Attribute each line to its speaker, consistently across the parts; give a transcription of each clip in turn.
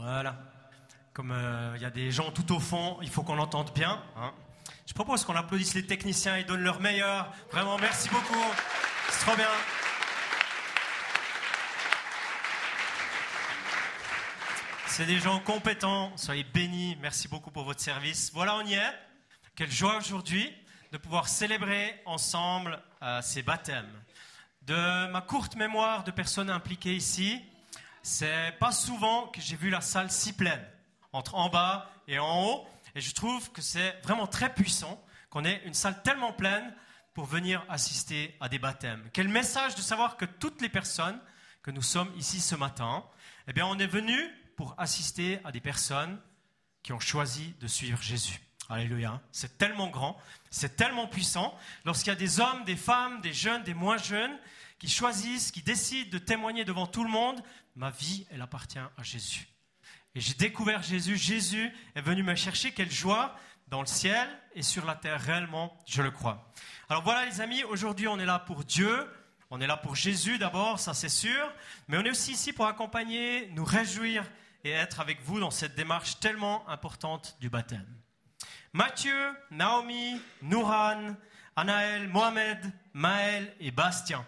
Speaker 1: Voilà. Comme euh, il y a des gens tout au fond, il faut qu'on l'entende bien. hein. Je propose qu'on applaudisse les techniciens, ils donnent leur meilleur. Vraiment, merci beaucoup. C'est trop bien. C'est des gens compétents. Soyez bénis. Merci beaucoup pour votre service. Voilà, on y est. Quelle joie aujourd'hui de pouvoir célébrer ensemble euh, ces baptêmes. De ma courte mémoire de personnes impliquées ici, c'est pas souvent que j'ai vu la salle si pleine, entre en bas et en haut. Et je trouve que c'est vraiment très puissant qu'on ait une salle tellement pleine pour venir assister à des baptêmes. Quel message de savoir que toutes les personnes que nous sommes ici ce matin, eh bien, on est venu pour assister à des personnes qui ont choisi de suivre Jésus. Alléluia. C'est tellement grand, c'est tellement puissant. Lorsqu'il y a des hommes, des femmes, des jeunes, des moins jeunes qui choisissent, qui décident de témoigner devant tout le monde, ma vie, elle appartient à Jésus. Et j'ai découvert Jésus. Jésus est venu me chercher. Quelle joie dans le ciel et sur la terre, réellement, je le crois. Alors voilà les amis, aujourd'hui on est là pour Dieu, on est là pour Jésus d'abord, ça c'est sûr, mais on est aussi ici pour accompagner, nous réjouir et être avec vous dans cette démarche tellement importante du baptême. Mathieu, Naomi, Nouran, Anaël, Mohamed, Maël et Bastien.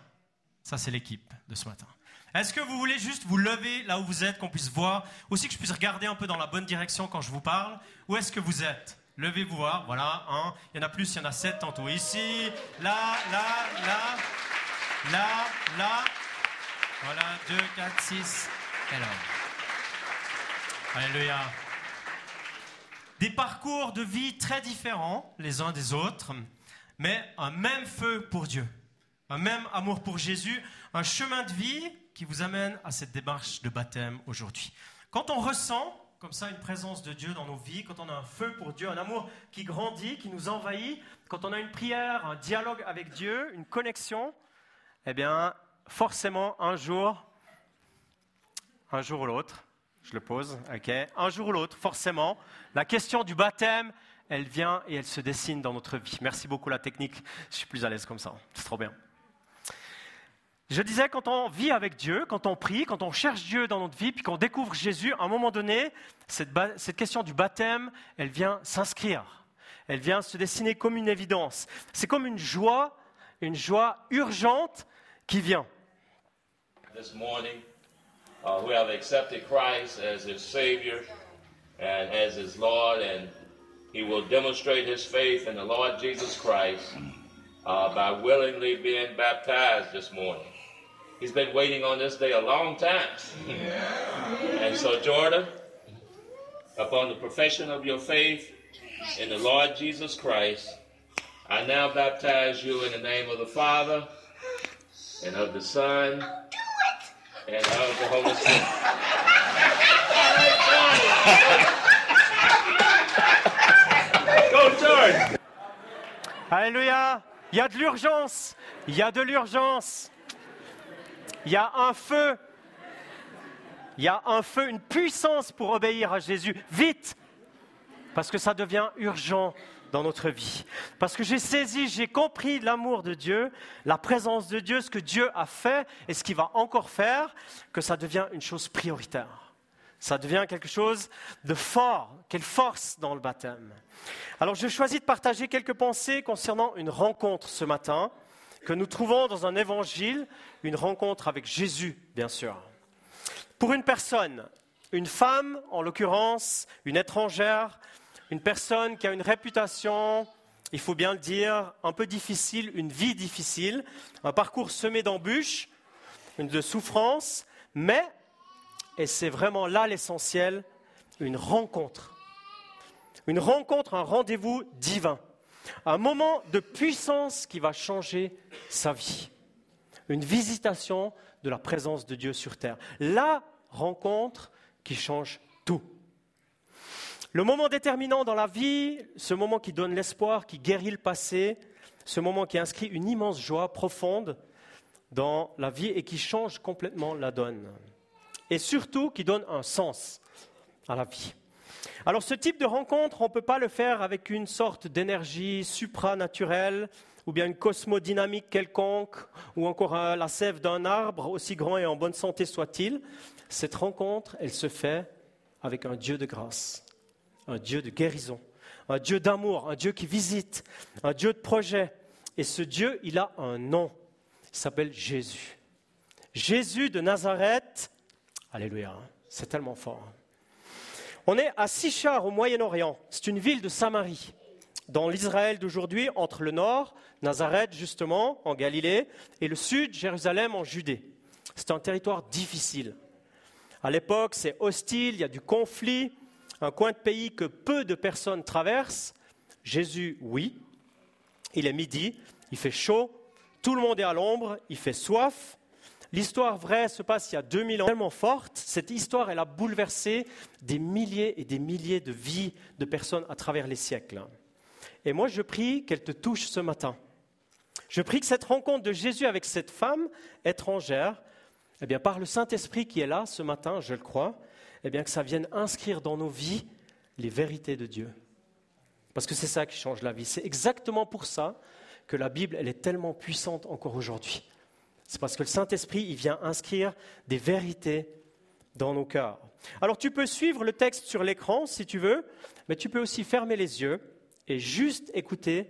Speaker 1: Ça, c'est l'équipe de ce matin. Est-ce que vous voulez juste vous lever là où vous êtes, qu'on puisse voir, aussi que je puisse regarder un peu dans la bonne direction quand je vous parle? Où est-ce que vous êtes? Levez-vous voir, voilà, un. Il y en a plus, il y en a sept tantôt. Ici, là, là, là, là, là. Voilà, deux, quatre, six, et là. Alléluia. Des parcours de vie très différents les uns des autres, mais un même feu pour Dieu, un même amour pour Jésus, un chemin de vie qui vous amène à cette démarche de baptême aujourd'hui. Quand on ressent comme ça une présence de Dieu dans nos vies, quand on a un feu pour Dieu, un amour qui grandit, qui nous envahit, quand on a une prière, un dialogue avec Dieu, une connexion, eh bien, forcément, un jour, un jour ou l'autre, je le pose, ok Un jour ou l'autre, forcément, la question du baptême, elle vient et elle se dessine dans notre vie. Merci beaucoup la technique, je suis plus à l'aise comme ça, c'est trop bien. Je disais, quand on vit avec Dieu, quand on prie, quand on cherche Dieu dans notre vie, puis qu'on découvre Jésus, à un moment donné, cette, cette question du baptême, elle vient s'inscrire. Elle vient se dessiner comme une évidence. C'est comme une joie, une joie urgente qui vient.
Speaker 2: this morning uh, who have accepted Christ as his Savior and as his Lord, and he will demonstrate his faith in the Lord Jesus Christ uh, by willingly being baptized this morning. He's been waiting on this day a long time. And so, Jordan, upon the profession of your faith in the Lord Jesus Christ, I now baptize you in the name of the Father and of the Son and of the Holy Spirit. Go, Jordan!
Speaker 1: Alléluia. Il y a de l'urgence. Il y a de l'urgence. Il y a un feu. Il y a un feu, une puissance pour obéir à Jésus. Vite. Parce que ça devient urgent dans notre vie. Parce que j'ai saisi, j'ai compris l'amour de Dieu, la présence de Dieu, ce que Dieu a fait et ce qu'il va encore faire, que ça devient une chose prioritaire. Ça devient quelque chose de fort, quelle force dans le baptême. Alors je choisis de partager quelques pensées concernant une rencontre ce matin que nous trouvons dans un évangile, une rencontre avec Jésus, bien sûr. Pour une personne, une femme en l'occurrence, une étrangère, une personne qui a une réputation, il faut bien le dire, un peu difficile, une vie difficile, un parcours semé d'embûches, de souffrances, mais, et c'est vraiment là l'essentiel, une rencontre. Une rencontre, un rendez-vous divin. Un moment de puissance qui va changer sa vie. Une visitation de la présence de Dieu sur terre. La rencontre qui change tout. Le moment déterminant dans la vie, ce moment qui donne l'espoir, qui guérit le passé, ce moment qui inscrit une immense joie profonde dans la vie et qui change complètement la donne. Et surtout qui donne un sens à la vie. Alors ce type de rencontre, on ne peut pas le faire avec une sorte d'énergie supranaturelle ou bien une cosmodynamique quelconque ou encore euh, la sève d'un arbre, aussi grand et en bonne santé soit-il. Cette rencontre, elle se fait avec un Dieu de grâce, un Dieu de guérison, un Dieu d'amour, un Dieu qui visite, un Dieu de projet. Et ce Dieu, il a un nom. Il s'appelle Jésus. Jésus de Nazareth. Alléluia, hein. c'est tellement fort. On est à Sichar au Moyen-Orient. C'est une ville de Samarie, dans l'Israël d'aujourd'hui, entre le nord, Nazareth justement, en Galilée, et le sud, Jérusalem en Judée. C'est un territoire difficile. À l'époque, c'est hostile, il y a du conflit, un coin de pays que peu de personnes traversent. Jésus, oui. Il est midi, il fait chaud, tout le monde est à l'ombre, il fait soif. L'histoire vraie se passe il y a 2000 ans, tellement forte. Cette histoire, elle a bouleversé des milliers et des milliers de vies de personnes à travers les siècles. Et moi, je prie qu'elle te touche ce matin. Je prie que cette rencontre de Jésus avec cette femme étrangère, eh bien, par le Saint-Esprit qui est là ce matin, je le crois, eh bien, que ça vienne inscrire dans nos vies les vérités de Dieu. Parce que c'est ça qui change la vie. C'est exactement pour ça que la Bible, elle est tellement puissante encore aujourd'hui. C'est parce que le Saint-Esprit, il vient inscrire des vérités dans nos cœurs. Alors tu peux suivre le texte sur l'écran si tu veux, mais tu peux aussi fermer les yeux et juste écouter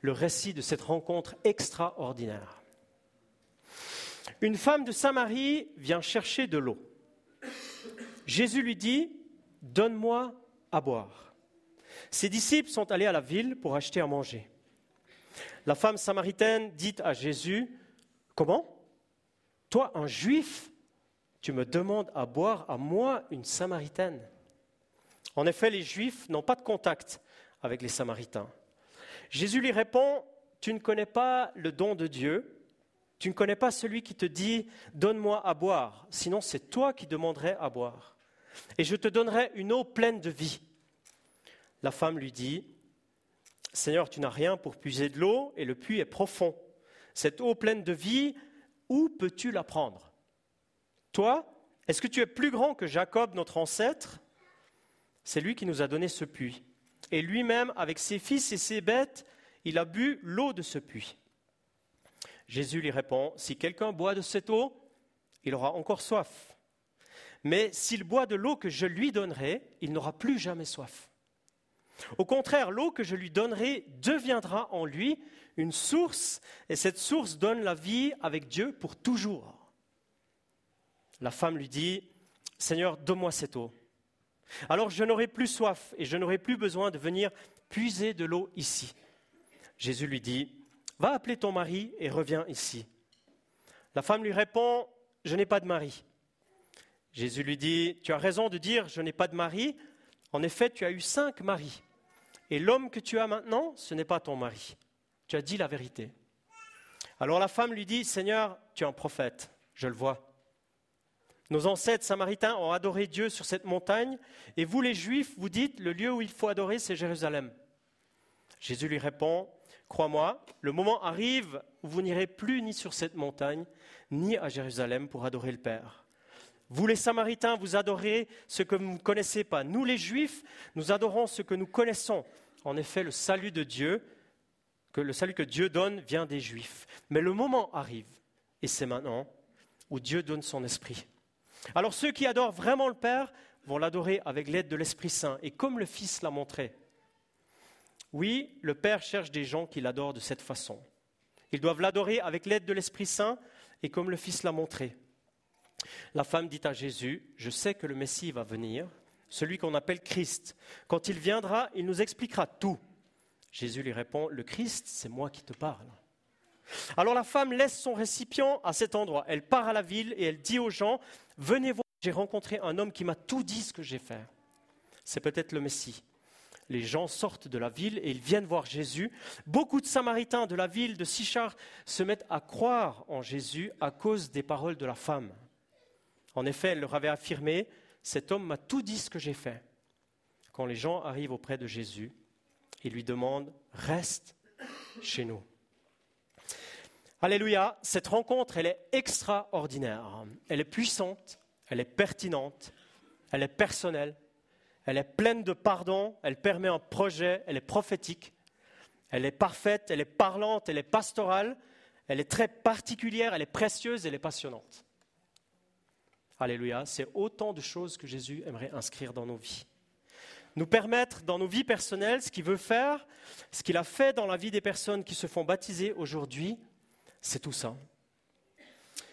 Speaker 1: le récit de cette rencontre extraordinaire. Une femme de Samarie vient chercher de l'eau. Jésus lui dit, Donne-moi à boire. Ses disciples sont allés à la ville pour acheter à manger. La femme samaritaine dit à Jésus, Comment Toi, un juif, tu me demandes à boire à moi, une samaritaine En effet, les juifs n'ont pas de contact avec les samaritains. Jésus lui répond, Tu ne connais pas le don de Dieu, tu ne connais pas celui qui te dit Donne-moi à boire, sinon c'est toi qui demanderais à boire. Et je te donnerai une eau pleine de vie. La femme lui dit Seigneur, tu n'as rien pour puiser de l'eau et le puits est profond. Cette eau pleine de vie, où peux-tu la prendre Toi, est-ce que tu es plus grand que Jacob, notre ancêtre? C'est lui qui nous a donné ce puits. Et lui-même, avec ses fils et ses bêtes, il a bu l'eau de ce puits. Jésus lui répond, si quelqu'un boit de cette eau, il aura encore soif. Mais s'il boit de l'eau que je lui donnerai, il n'aura plus jamais soif. Au contraire, l'eau que je lui donnerai deviendra en lui une source, et cette source donne la vie avec Dieu pour toujours. La femme lui dit, Seigneur, donne-moi cette eau. Alors je n'aurai plus soif et je n'aurai plus besoin de venir puiser de l'eau ici. Jésus lui dit, Va appeler ton mari et reviens ici. La femme lui répond, Je n'ai pas de mari. Jésus lui dit, Tu as raison de dire, Je n'ai pas de mari. En effet, tu as eu cinq maris. Et l'homme que tu as maintenant, ce n'est pas ton mari. Tu as dit la vérité. Alors la femme lui dit, Seigneur, tu es un prophète, je le vois. Nos ancêtres samaritains ont adoré Dieu sur cette montagne, et vous les Juifs, vous dites, le lieu où il faut adorer, c'est Jérusalem. Jésus lui répond, Crois-moi, le moment arrive où vous n'irez plus ni sur cette montagne, ni à Jérusalem pour adorer le Père. Vous les Samaritains, vous adorez ce que vous ne connaissez pas. Nous les Juifs, nous adorons ce que nous connaissons. En effet, le salut de Dieu, que le salut que Dieu donne vient des Juifs. Mais le moment arrive, et c'est maintenant, où Dieu donne son esprit. Alors ceux qui adorent vraiment le Père vont l'adorer avec l'aide de l'Esprit Saint, et comme le Fils l'a montré. Oui, le Père cherche des gens qui l'adorent de cette façon. Ils doivent l'adorer avec l'aide de l'Esprit Saint et comme le Fils l'a montré. La femme dit à Jésus, je sais que le Messie va venir, celui qu'on appelle Christ. Quand il viendra, il nous expliquera tout. Jésus lui répond, le Christ, c'est moi qui te parle. Alors la femme laisse son récipient à cet endroit. Elle part à la ville et elle dit aux gens, venez voir, j'ai rencontré un homme qui m'a tout dit ce que j'ai fait. C'est peut-être le Messie les gens sortent de la ville et ils viennent voir Jésus. Beaucoup de Samaritains de la ville de Sichar se mettent à croire en Jésus à cause des paroles de la femme. En effet, elle leur avait affirmé, cet homme m'a tout dit ce que j'ai fait. Quand les gens arrivent auprès de Jésus, ils lui demandent, reste chez nous. Alléluia, cette rencontre, elle est extraordinaire. Elle est puissante, elle est pertinente, elle est personnelle, elle est pleine de pardon, elle permet un projet, elle est prophétique, elle est parfaite, elle est parlante, elle est pastorale, elle est très particulière, elle est précieuse, elle est passionnante. Alléluia, c'est autant de choses que Jésus aimerait inscrire dans nos vies. Nous permettre dans nos vies personnelles ce qu'il veut faire, ce qu'il a fait dans la vie des personnes qui se font baptiser aujourd'hui, c'est tout ça.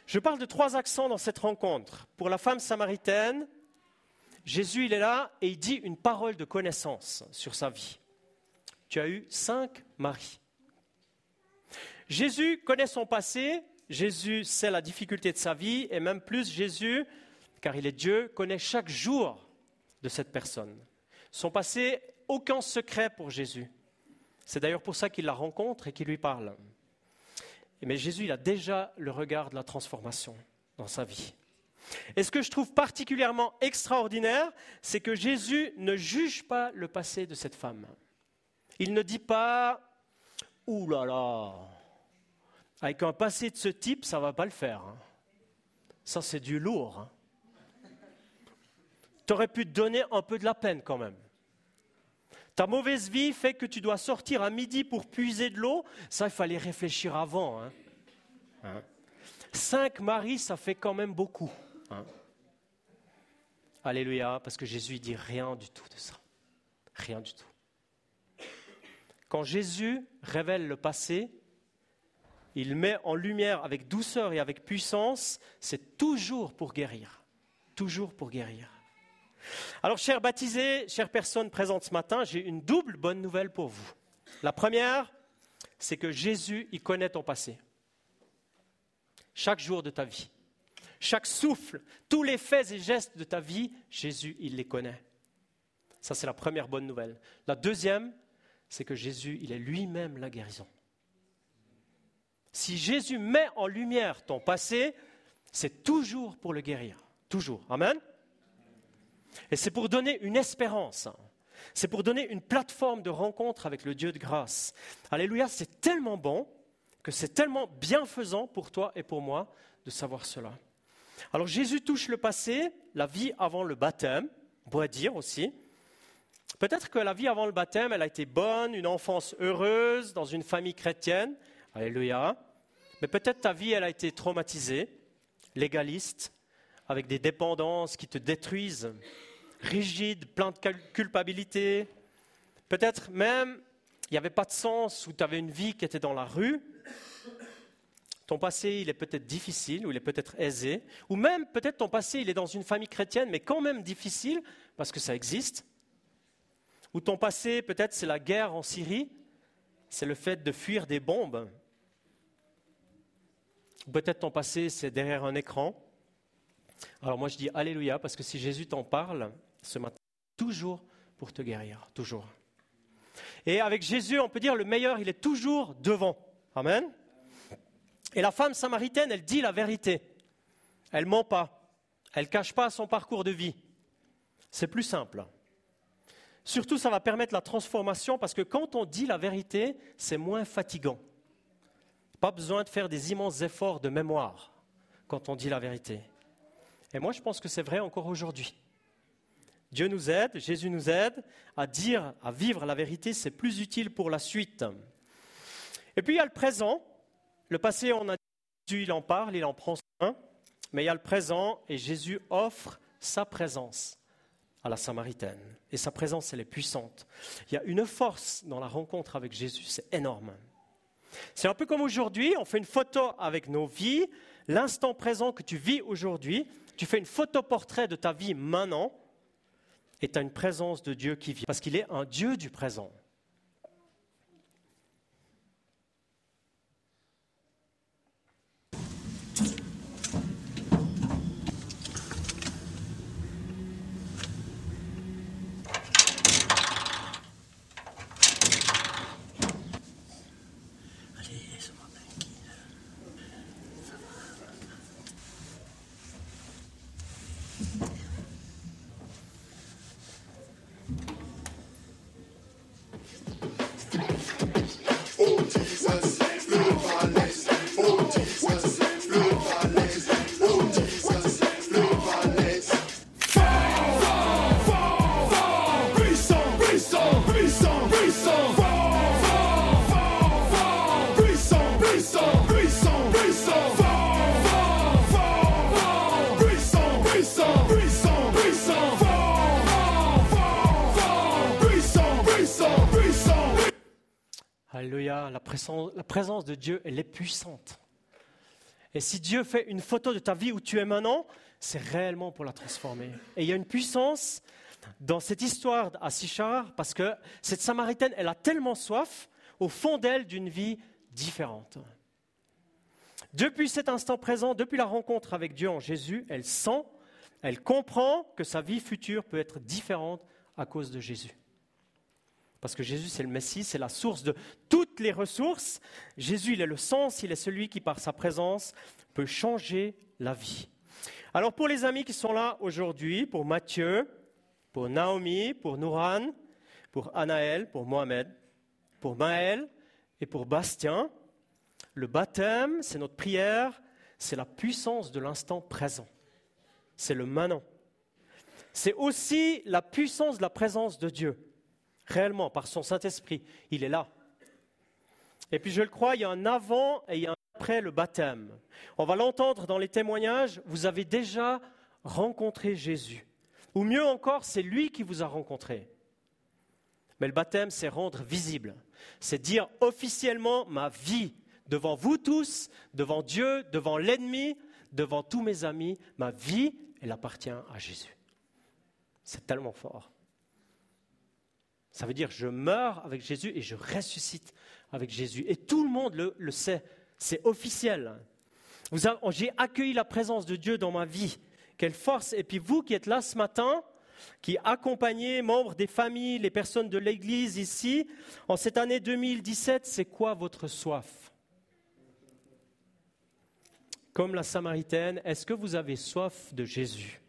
Speaker 1: Je parle de trois accents dans cette rencontre. Pour la femme samaritaine, Jésus, il est là et il dit une parole de connaissance sur sa vie. Tu as eu cinq maris. Jésus connaît son passé, Jésus sait la difficulté de sa vie, et même plus, Jésus, car il est Dieu, connaît chaque jour de cette personne. Son passé, aucun secret pour Jésus. C'est d'ailleurs pour ça qu'il la rencontre et qu'il lui parle. Mais Jésus, il a déjà le regard de la transformation dans sa vie. Et ce que je trouve particulièrement extraordinaire, c'est que Jésus ne juge pas le passé de cette femme. Il ne dit pas Ouh là là, avec un passé de ce type, ça ne va pas le faire. Hein. Ça, c'est du lourd. Hein. Tu pu te donner un peu de la peine quand même. Ta mauvaise vie fait que tu dois sortir à midi pour puiser de l'eau. Ça, il fallait réfléchir avant. Hein. Cinq maris, ça fait quand même beaucoup. Alléluia, parce que Jésus dit rien du tout de ça. Rien du tout. Quand Jésus révèle le passé, il met en lumière avec douceur et avec puissance, c'est toujours pour guérir. Toujours pour guérir. Alors, chers baptisés, chères personnes présentes ce matin, j'ai une double bonne nouvelle pour vous. La première, c'est que Jésus, il connaît ton passé. Chaque jour de ta vie. Chaque souffle, tous les faits et gestes de ta vie, Jésus, il les connaît. Ça, c'est la première bonne nouvelle. La deuxième, c'est que Jésus, il est lui-même la guérison. Si Jésus met en lumière ton passé, c'est toujours pour le guérir. Toujours. Amen. Et c'est pour donner une espérance. C'est pour donner une plateforme de rencontre avec le Dieu de grâce. Alléluia, c'est tellement bon que c'est tellement bienfaisant pour toi et pour moi de savoir cela. Alors Jésus touche le passé, la vie avant le baptême, on pourrait dire aussi. Peut-être que la vie avant le baptême, elle a été bonne, une enfance heureuse, dans une famille chrétienne. Alléluia. Mais peut-être ta vie, elle a été traumatisée, légaliste, avec des dépendances qui te détruisent, rigide, plein de culpabilité. Peut-être même, il n'y avait pas de sens, ou tu avais une vie qui était dans la rue. Ton passé, il est peut-être difficile, ou il est peut-être aisé. Ou même, peut-être ton passé, il est dans une famille chrétienne, mais quand même difficile, parce que ça existe. Ou ton passé, peut-être, c'est la guerre en Syrie, c'est le fait de fuir des bombes. Peut-être ton passé, c'est derrière un écran. Alors moi, je dis Alléluia, parce que si Jésus t'en parle ce matin, toujours pour te guérir, toujours. Et avec Jésus, on peut dire le meilleur, il est toujours devant. Amen. Et la femme samaritaine, elle dit la vérité. Elle ment pas. Elle cache pas son parcours de vie. C'est plus simple. Surtout, ça va permettre la transformation parce que quand on dit la vérité, c'est moins fatigant. Pas besoin de faire des immenses efforts de mémoire quand on dit la vérité. Et moi, je pense que c'est vrai encore aujourd'hui. Dieu nous aide, Jésus nous aide à dire, à vivre la vérité, c'est plus utile pour la suite. Et puis il y a le présent. Le passé, on a dit, il en parle, il en prend soin. Mais il y a le présent et Jésus offre sa présence à la Samaritaine. Et sa présence, elle est puissante. Il y a une force dans la rencontre avec Jésus, c'est énorme. C'est un peu comme aujourd'hui, on fait une photo avec nos vies, l'instant présent que tu vis aujourd'hui, tu fais une photo portrait de ta vie maintenant, et tu as une présence de Dieu qui vit, parce qu'il est un Dieu du présent. Alléluia, la présence, de Dieu, elle est puissante. Et si Dieu fait une photo de ta vie où tu es maintenant, c'est réellement pour la transformer. Et il y a une puissance dans cette histoire à Sichar, parce que cette Samaritaine, elle a tellement soif au fond d'elle d'une vie différente. Depuis cet instant présent, depuis la rencontre avec Dieu en Jésus, elle sent, elle comprend que sa vie future peut être différente à cause de Jésus. Parce que Jésus, c'est le Messie, c'est la source de toutes les ressources. Jésus, il est le sens, il est celui qui, par sa présence, peut changer la vie. Alors pour les amis qui sont là aujourd'hui, pour Matthieu, pour Naomi, pour Nouran, pour Anaël, pour Mohamed, pour Maël et pour Bastien, le baptême, c'est notre prière, c'est la puissance de l'instant présent. C'est le maintenant. C'est aussi la puissance de la présence de Dieu. Réellement, par son Saint-Esprit, il est là. Et puis je le crois, il y a un avant et il y a un après le baptême. On va l'entendre dans les témoignages, vous avez déjà rencontré Jésus. Ou mieux encore, c'est lui qui vous a rencontré. Mais le baptême, c'est rendre visible. C'est dire officiellement ma vie devant vous tous, devant Dieu, devant l'ennemi, devant tous mes amis, ma vie, elle appartient à Jésus. C'est tellement fort. Ça veut dire je meurs avec Jésus et je ressuscite avec Jésus. Et tout le monde le, sait. C'est officiel. J'ai accueilli la présence de Dieu dans ma vie. Quelle force. Et puis vous qui êtes là ce matin, qui accompagnez membres des familles, les personnes de l'Église ici, en cette année 2017, c'est quoi votre soif? Comme la Samaritaine, est-ce que vous avez soif de Jésus?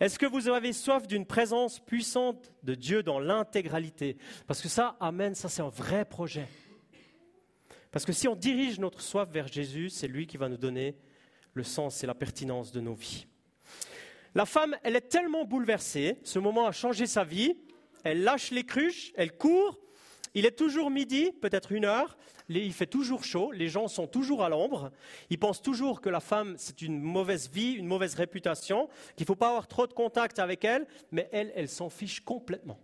Speaker 1: Est-ce que vous avez soif d'une présence puissante de Dieu dans l'intégralité? Parce que ça, Amen, ça c'est un vrai projet. Parce que si on dirige notre soif vers Jésus, c'est lui qui va nous donner le sens et la pertinence de nos vies. La femme, elle est tellement bouleversée, ce moment a changé sa vie, elle lâche les cruches, elle court, il est toujours midi, peut-être une heure, il fait toujours chaud, les gens sont toujours à l'ombre, ils pensent toujours que la femme, c'est une mauvaise vie, une mauvaise réputation, qu'il ne faut pas avoir trop de contact avec elle, mais elle, elle s'en fiche complètement.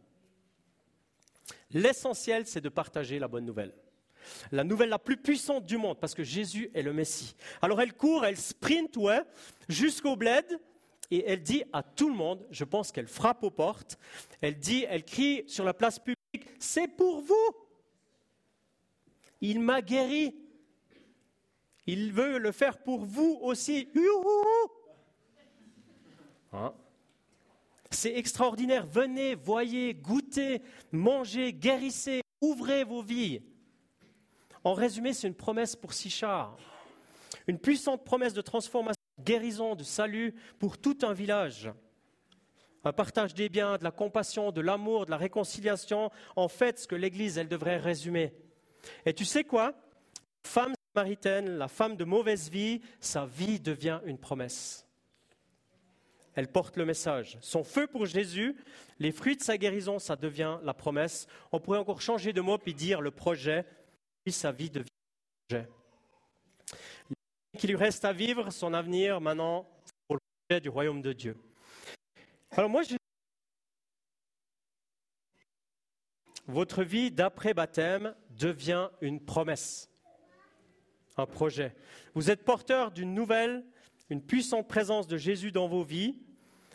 Speaker 1: L'essentiel, c'est de partager la bonne nouvelle la nouvelle la plus puissante du monde, parce que Jésus est le Messie. Alors elle court, elle sprint, ouais, jusqu'au bled, et elle dit à tout le monde, je pense qu'elle frappe aux portes, elle dit, elle crie sur la place publique, c'est pour vous. Il m'a guéri. Il veut le faire pour vous aussi. Hein? C'est extraordinaire. Venez, voyez, goûtez, mangez, guérissez, ouvrez vos vies. En résumé, c'est une promesse pour Sichar. Une puissante promesse de transformation, de guérison, de salut pour tout un village. Un partage des biens, de la compassion, de l'amour, de la réconciliation. En fait, ce que l'Église, elle devrait résumer. Et tu sais quoi? Femme samaritaine, la femme de mauvaise vie, sa vie devient une promesse. Elle porte le message. Son feu pour Jésus, les fruits de sa guérison, ça devient la promesse. On pourrait encore changer de mot puis dire le projet, sa vie devient projet. Qu'il lui reste à vivre, son avenir maintenant, pour le projet du royaume de Dieu. Alors moi, je... votre vie d'après baptême devient une promesse, un projet. Vous êtes porteur d'une nouvelle, une puissante présence de Jésus dans vos vies.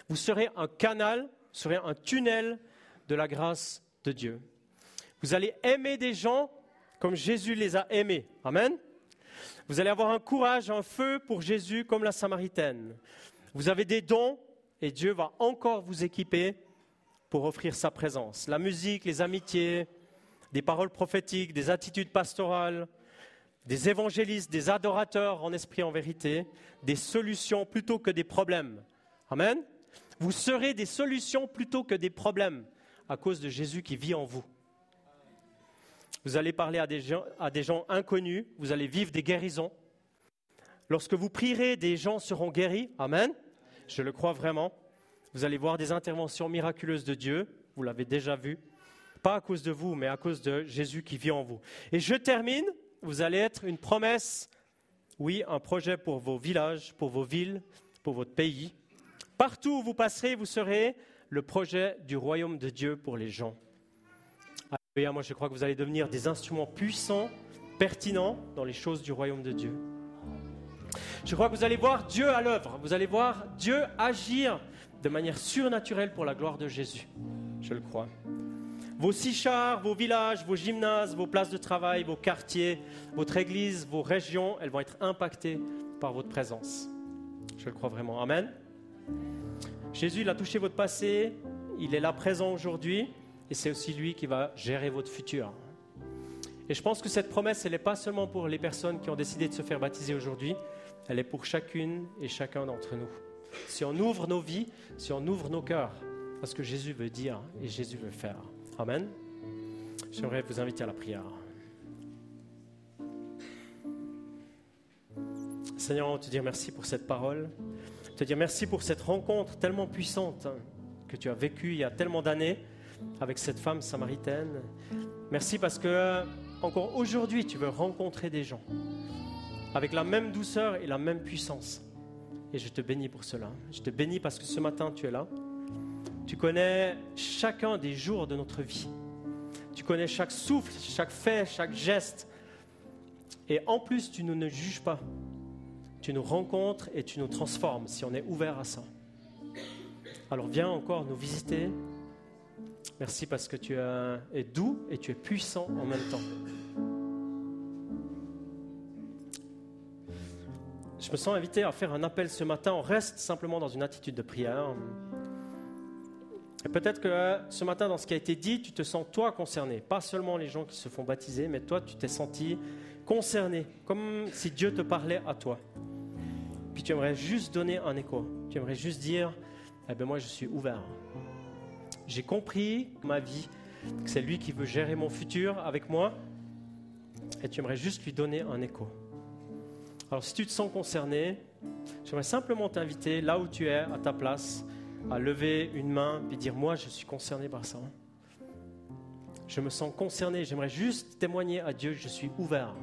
Speaker 1: Vous serez un canal, serez un tunnel de la grâce de Dieu. Vous allez aimer des gens comme Jésus les a aimés. Amen. Vous allez avoir un courage, un feu pour Jésus comme la Samaritaine. Vous avez des dons et Dieu va encore vous équiper pour offrir sa présence. La musique, les amitiés, des paroles prophétiques, des attitudes pastorales, des évangélistes, des adorateurs en esprit en vérité, des solutions plutôt que des problèmes. Amen. Vous serez des solutions plutôt que des problèmes à cause de Jésus qui vit en vous. Vous allez parler à des, gens, à des gens inconnus, vous allez vivre des guérisons. Lorsque vous prierez, des gens seront guéris. Amen. Je le crois vraiment. Vous allez voir des interventions miraculeuses de Dieu. Vous l'avez déjà vu. Pas à cause de vous, mais à cause de Jésus qui vit en vous. Et je termine. Vous allez être une promesse. Oui, un projet pour vos villages, pour vos villes, pour votre pays. Partout où vous passerez, vous serez le projet du royaume de Dieu pour les gens. moi je crois que vous allez devenir des instruments puissants, pertinents dans les choses du royaume de Dieu. Je crois que vous allez voir Dieu à l'œuvre, vous allez voir Dieu agir de manière surnaturelle pour la gloire de Jésus. Je le crois. Vos chars, vos villages, vos gymnases, vos places de travail, vos quartiers, votre église, vos régions, elles vont être impactées par votre présence. Je le crois vraiment. Amen. Jésus, il a touché votre passé, il est là présent aujourd'hui, et c'est aussi lui qui va gérer votre futur. Et je pense que cette promesse, elle n'est pas seulement pour les personnes qui ont décidé de se faire baptiser aujourd'hui, elle est pour chacune et chacun d'entre nous. Si on ouvre nos vies, si on ouvre nos cœurs à ce que Jésus veut dire et Jésus veut faire. Amen. J'aimerais vous inviter à la prière. Seigneur, on te dire merci pour cette parole. Te dire merci pour cette rencontre tellement puissante que tu as vécue il y a tellement d'années avec cette femme samaritaine. Merci parce que encore aujourd'hui, tu veux rencontrer des gens avec la même douceur et la même puissance. Et je te bénis pour cela. Je te bénis parce que ce matin, tu es là. Tu connais chacun des jours de notre vie. Tu connais chaque souffle, chaque fait, chaque geste. Et en plus, tu nous ne juges pas. Tu nous rencontres et tu nous transformes si on est ouvert à ça. Alors viens encore nous visiter. Merci parce que tu es doux et tu es puissant en même temps. Je me sens invité à faire un appel ce matin. On reste simplement dans une attitude de prière. Et peut-être que ce matin, dans ce qui a été dit, tu te sens toi concerné. Pas seulement les gens qui se font baptiser, mais toi, tu t'es senti concerné, comme si Dieu te parlait à toi. Puis tu aimerais juste donner un écho. Tu aimerais juste dire, eh bien moi, je suis ouvert. J'ai compris ma vie, que c'est lui qui veut gérer mon futur avec moi. Et tu aimerais juste lui donner un écho. Alors si tu te sens concerné, j'aimerais simplement t'inviter là où tu es, à ta place, à lever une main et dire moi je suis concerné par ça. Je me sens concerné, j'aimerais juste témoigner à Dieu, je suis ouvert,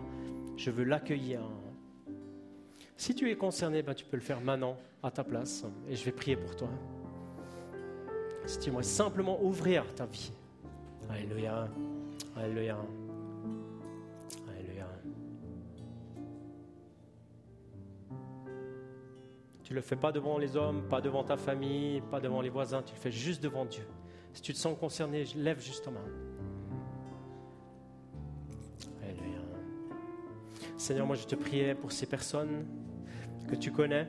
Speaker 1: je veux l'accueillir. Si tu es concerné, ben, tu peux le faire maintenant à ta place et je vais prier pour toi. Si tu aimerais simplement ouvrir ta vie. Alléluia. Alléluia. Tu ne le fais pas devant les hommes, pas devant ta famille, pas devant les voisins, tu le fais juste devant Dieu. Si tu te sens concerné, lève juste ta main. Alléluia. Seigneur, moi je te priais pour ces personnes que tu connais.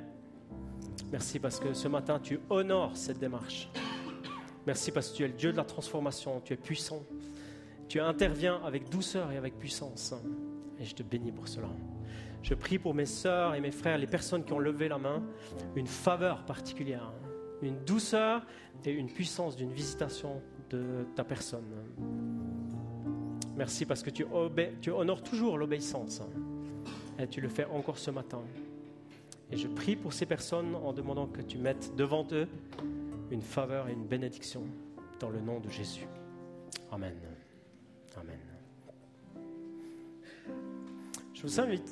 Speaker 1: Merci parce que ce matin tu honores cette démarche. Merci parce que tu es le Dieu de la transformation, tu es puissant. Tu interviens avec douceur et avec puissance. Et je te bénis pour cela. Je prie pour mes sœurs et mes frères, les personnes qui ont levé la main, une faveur particulière, une douceur et une puissance d'une visitation de ta personne. Merci parce que tu, tu honores toujours l'obéissance et tu le fais encore ce matin. Et je prie pour ces personnes en demandant que tu mettes devant eux une faveur et une bénédiction dans le nom de Jésus. Amen. Amen. Je vous invite